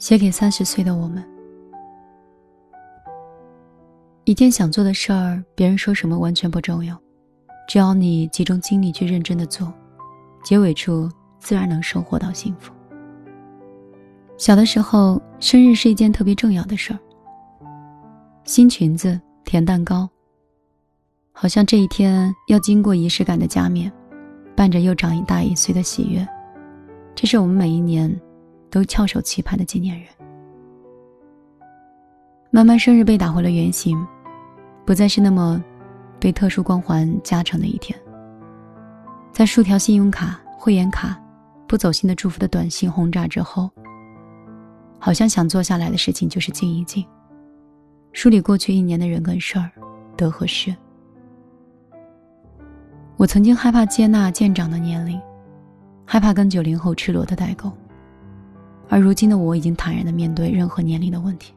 写给三十岁的我们。一件想做的事儿，别人说什么完全不重要，只要你集中精力去认真的做，结尾处自然能收获到幸福。小的时候，生日是一件特别重要的事儿。新裙子、甜蛋糕，好像这一天要经过仪式感的加冕，伴着又长一大一岁的喜悦，这是我们每一年都翘首期盼的纪念日。慢慢，生日被打回了原形，不再是那么被特殊光环加成的一天。在数条信用卡、会员卡、不走心的祝福的短信轰炸之后，好像想做下来的事情就是静一静，梳理过去一年的人跟事儿，得和失。我曾经害怕接纳渐长的年龄，害怕跟九零后赤裸的代沟，而如今的我已经坦然的面对任何年龄的问题。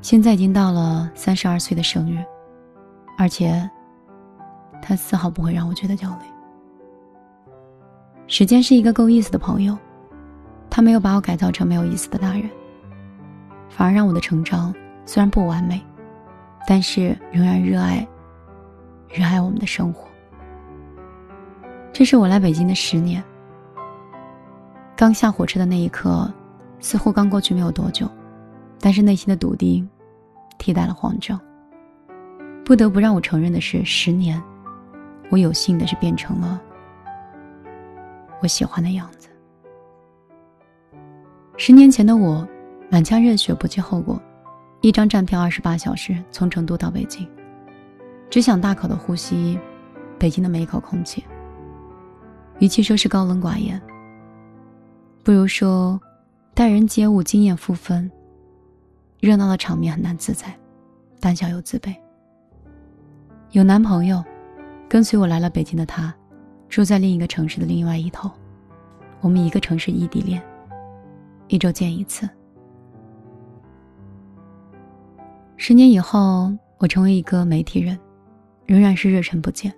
现在已经到了三十二岁的生日，而且，他丝毫不会让我觉得焦虑。时间是一个够意思的朋友，他没有把我改造成没有意思的大人，反而让我的成长虽然不完美，但是仍然热爱，热爱我们的生活。这是我来北京的十年。刚下火车的那一刻，似乎刚过去没有多久。但是内心的笃定，替代了慌张。不得不让我承认的是，十年，我有幸的是变成了我喜欢的样子。十年前的我，满腔热血，不计后果，一张站票，二十八小时从成都到北京，只想大口的呼吸北京的每一口空气。与其说是高冷寡言，不如说待人接物经验负分。热闹的场面很难自在，胆小又自卑。有男朋友，跟随我来了北京的他，住在另一个城市的另外一头。我们一个城市异地恋，一周见一次。十年以后，我成为一个媒体人，仍然是热忱不减。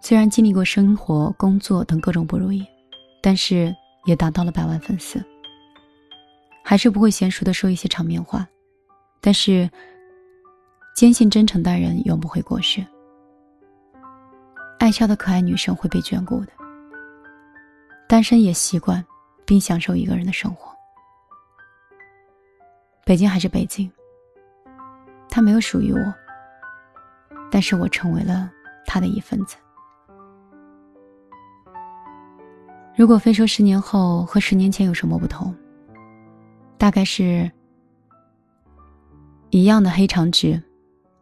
虽然经历过生活、工作等各种不如意，但是也达到了百万粉丝。还是不会娴熟的说一些场面话，但是坚信真诚待人永不会过时。爱笑的可爱女生会被眷顾的。单身也习惯并享受一个人的生活。北京还是北京，它没有属于我，但是我成为了他的一份子。如果非说十年后和十年前有什么不同？大概是一样的黑长直，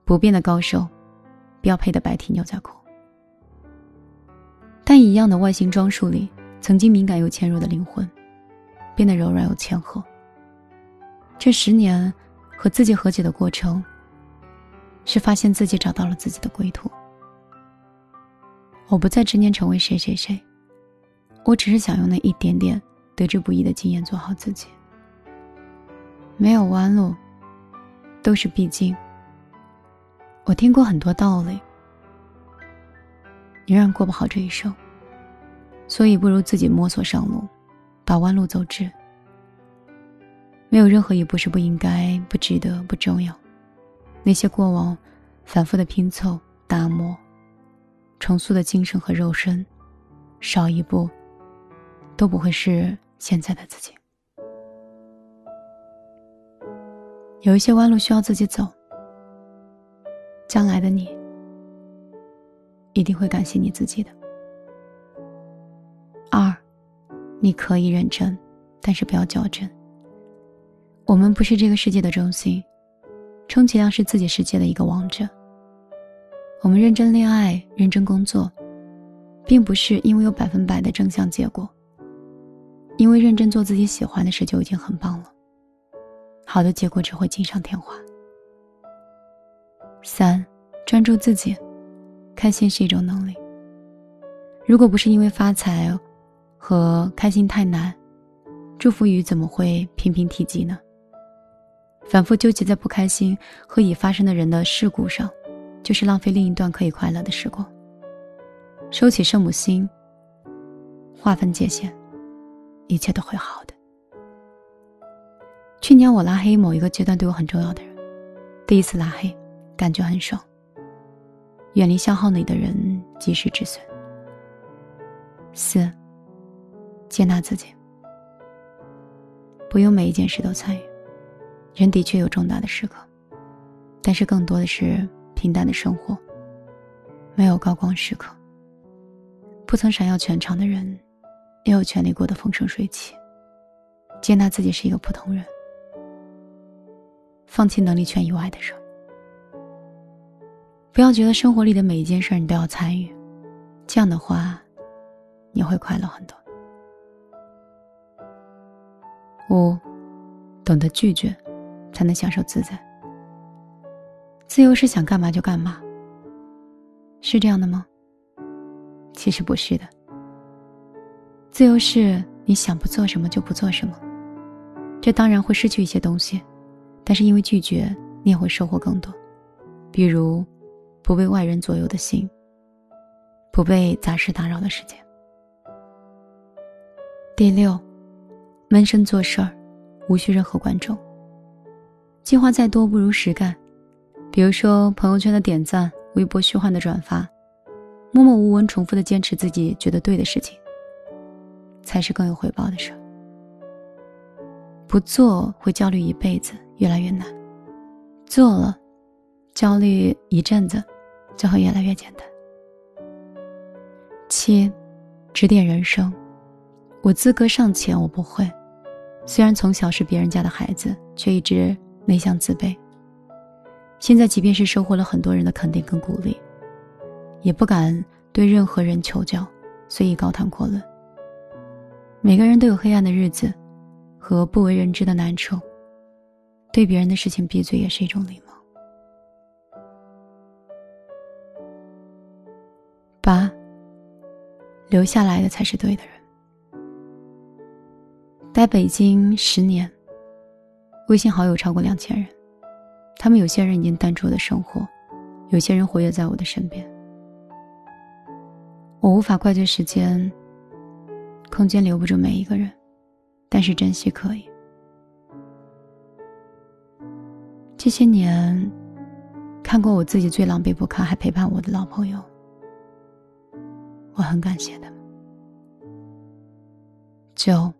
不变的高瘦，标配的白 T 牛仔裤。但一样的外形装束里，曾经敏感又纤弱的灵魂，变得柔软又谦和。这十年和自己和解的过程，是发现自己找到了自己的归途。我不再执念成为谁谁谁，我只是想用那一点点得之不易的经验做好自己。没有弯路，都是必经。我听过很多道理，仍然过不好这一生，所以不如自己摸索上路，把弯路走直。没有任何一步是不应该、不值得、不重要。那些过往反复的拼凑、打磨、重塑的精神和肉身，少一步，都不会是现在的自己。有一些弯路需要自己走，将来的你一定会感谢你自己的。二，你可以认真，但是不要较真。我们不是这个世界的中心，充其量是自己世界的一个王者。我们认真恋爱，认真工作，并不是因为有百分百的正向结果，因为认真做自己喜欢的事就已经很棒了。好的结果只会锦上添花。三，专注自己，开心是一种能力。如果不是因为发财和开心太难，祝福语怎么会频频提及呢？反复纠结在不开心和已发生的人的事故上，就是浪费另一段可以快乐的时光。收起圣母心，划分界限，一切都会好的。去年我拉黑某一个阶段对我很重要的人，第一次拉黑，感觉很爽。远离消耗你的人，及时止损。四，接纳自己，不用每一件事都参与。人的确有重大的时刻，但是更多的是平淡的生活，没有高光时刻。不曾闪耀全场的人，也有权利过得风生水起。接纳自己是一个普通人，放弃能力圈以外的事。不要觉得生活里的每一件事你都要参与，这样的话，你会快乐很多。五，懂得拒绝，才能享受自在。自由是想干嘛就干嘛，是这样的吗？其实不是的。自由是你想不做什么就不做什么，这当然会失去一些东西，但是因为拒绝，你也会收获更多，比如。不被外人左右的心，不被杂事打扰的时间。第六，闷声做事儿，无需任何观众。计划再多不如实干，比如说朋友圈的点赞，微博虚幻的转发，默默无闻重复的坚持自己觉得对的事情，才是更有回报的事。不做会焦虑一辈子，越来越难；做了。焦虑一阵子，就会越来越简单。七，指点人生，我资格尚浅，我不会。虽然从小是别人家的孩子，却一直内向自卑。现在即便是收获了很多人的肯定跟鼓励，也不敢对任何人求教，随意高谈阔论。每个人都有黑暗的日子，和不为人知的难处。对别人的事情闭嘴，也是一种礼貌。八，留下来的才是对的人。待北京十年，微信好友超过两千人，他们有些人已经淡出了生活，有些人活跃在我的身边。我无法怪罪时间，空间留不住每一个人，但是珍惜可以。这些年，看过我自己最狼狈不堪，还陪伴我的老朋友。我很感谢他们。九，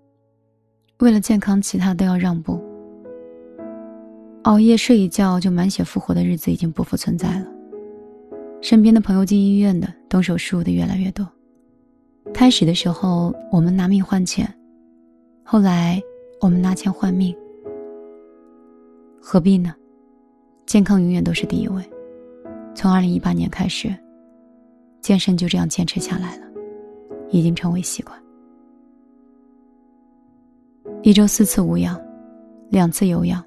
为了健康，其他都要让步。熬夜睡一觉就满血复活的日子已经不复存在了。身边的朋友进医院的、动手术的越来越多。开始的时候，我们拿命换钱，后来我们拿钱换命。何必呢？健康永远都是第一位。从二零一八年开始。健身就这样坚持下来了，已经成为习惯。一周四次无氧，两次有氧，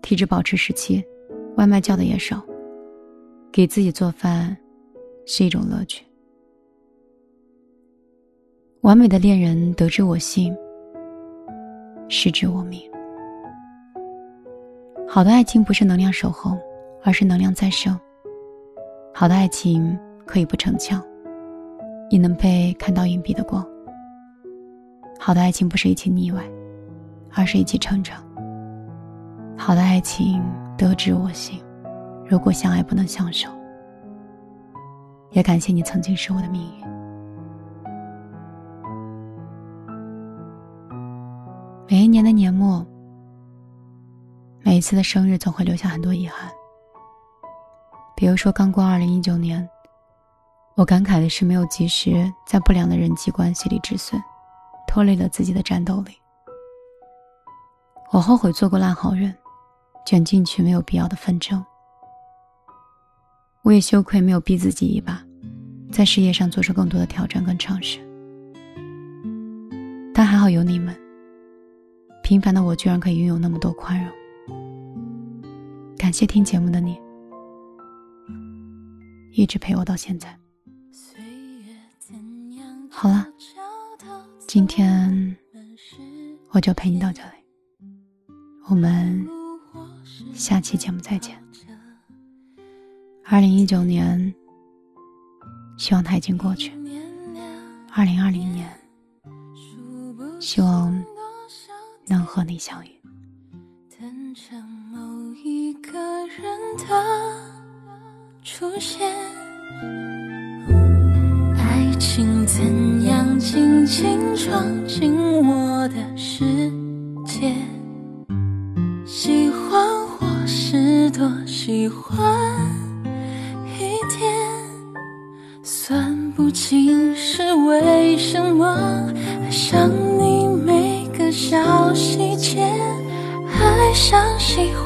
体脂保持十七，外卖叫的也少。给自己做饭是一种乐趣。完美的恋人得之我幸，失之我命。好的爱情不是能量守候，而是能量再生。好的爱情。可以不逞强，也能被看到隐蔽的光。好的爱情不是一起腻歪，而是一起成长。好的爱情得之我幸，如果相爱不能相守，也感谢你曾经是我的命运。每一年的年末，每一次的生日总会留下很多遗憾。比如说，刚过二零一九年。我感慨的是，没有及时在不良的人际关系里止损，拖累了自己的战斗力。我后悔做过烂好人，卷进去没有必要的纷争。我也羞愧没有逼自己一把，在事业上做出更多的挑战跟尝试。但还好有你们，平凡的我居然可以拥有那么多宽容。感谢听节目的你，一直陪我到现在。好了，今天我就陪你到这里，我们下期节目再见。二零一九年，希望它已经过去；二零二零年，希望能和你相遇。等着某一个人的出现，爱情怎样轻轻闯进我的世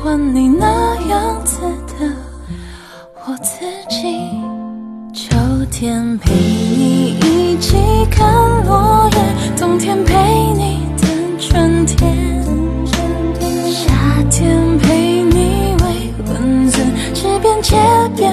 欢你那样子的我自己，秋天陪你一起看落叶，冬天陪你等春天，夏天陪你喂蚊子，吃遍街边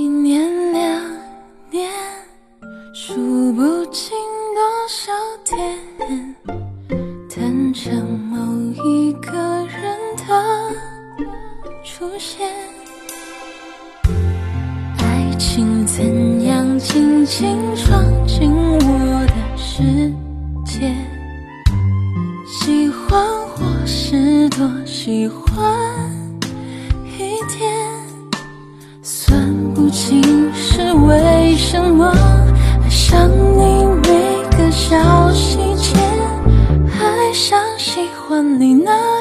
一年两年。数不清多少天，等着某一个人的出现。爱情怎样轻轻闯进我的世界？喜欢或是多喜欢怎么爱上你每个小细节，爱上喜欢你那